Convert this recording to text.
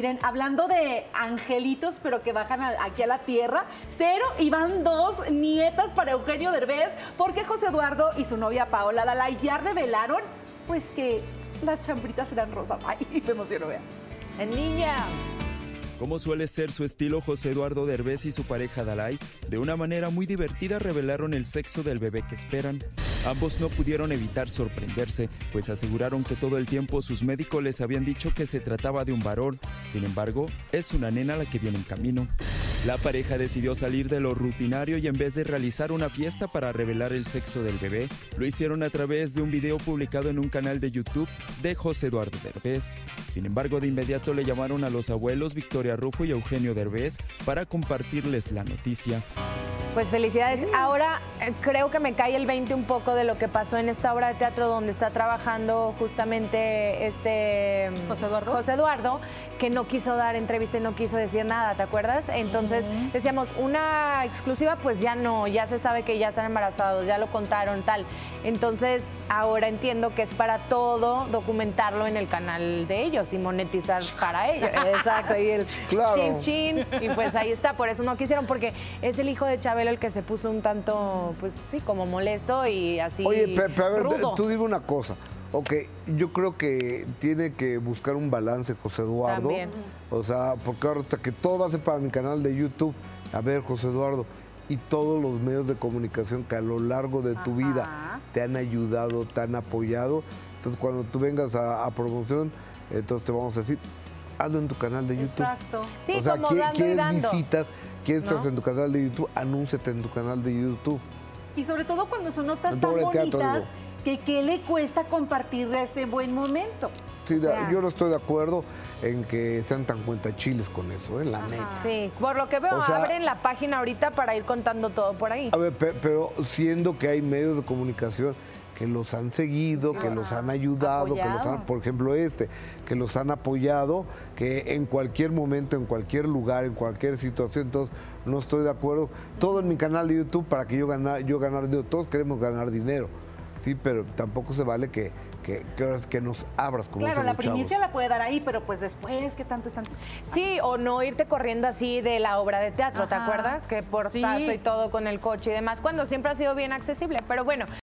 Miren, hablando de angelitos, pero que bajan a- aquí a la tierra, cero y van dos nietas para Eugenio Derbez, porque José Eduardo y su novia Paola Dalai ya revelaron, pues que las chambritas eran rosas. Ay, me emociono, vean. En niña. Como suele ser su estilo, José Eduardo Derbez y su pareja Dalai, de una manera muy divertida revelaron el sexo del bebé que esperan. Ambos no pudieron evitar sorprenderse, pues aseguraron que todo el tiempo sus médicos les habían dicho que se trataba de un varón. Sin embargo, es una nena la que viene en camino. La pareja decidió salir de lo rutinario y en vez de realizar una fiesta para revelar el sexo del bebé, lo hicieron a través de un video publicado en un canal de YouTube de José Eduardo Derbez. Sin embargo, de inmediato le llamaron a los abuelos Victoria Rufo y Eugenio Derbez para compartirles la noticia. Pues felicidades. Ahora eh, creo que me cae el 20 un poco de lo que pasó en esta obra de teatro donde está trabajando justamente este mm, ¿José Eduardo? José Eduardo, que no quiso dar entrevista y no quiso decir nada, ¿te acuerdas? Entonces decíamos, una exclusiva, pues ya no, ya se sabe que ya están embarazados, ya lo contaron, tal. Entonces ahora entiendo que es para todo documentarlo en el canal de ellos y monetizar para ellos. Exacto, y el Claro. chin chin. Y pues ahí está, por eso no quisieron, porque es el hijo de El que se puso un tanto, pues sí, como molesto y así. Oye, pe- pero a ver, rudo. tú dime una cosa. Ok, yo creo que tiene que buscar un balance José Eduardo. También. O sea, porque ahora hasta que todo va a ser para mi canal de YouTube. A ver, José Eduardo, y todos los medios de comunicación que a lo largo de tu vida te han ayudado, te han apoyado. Entonces, cuando tú vengas a, a promoción, entonces te vamos a decir, hazlo en tu canal de YouTube. Exacto. Sí, o sea, como ¿qui- dando y ¿quieres dando. visitas? ¿Quieres ¿No? estar en tu canal de YouTube? Anúnciate en tu canal de YouTube. Y sobre todo cuando son notas En tan bonitas, que qué le cuesta compartir ese buen momento. Sí, O de- sea, yo no estoy de acuerdo en que sean tan cuentachiles con eso, ¿eh? la neta. Sí, por lo que veo, O sea- abren la página ahorita para ir contando todo por ahí. A ver, pe- pero siendo que hay medios de comunicación que los han seguido, que los han ayudado, que los han, por ejemplo este, que los han apoyado, que en cualquier momento, en cualquier lugar, en cualquier situación, entonces no estoy de acuerdo. Todo en mi canal de YouTube para que yo ganar, yo ganar dinero, todos queremos ganar dinero, sí, pero tampoco se vale que, que, que, nos abras como Claro, la chavos. primicia la puede dar ahí, pero pues después, ¿qué tanto están? Sí, o no irte corriendo así de la obra de teatro, ¿te acuerdas? Que por Sí. y todo con el coche y demás, cuando siempre ha sido bien accesible. Pero bueno,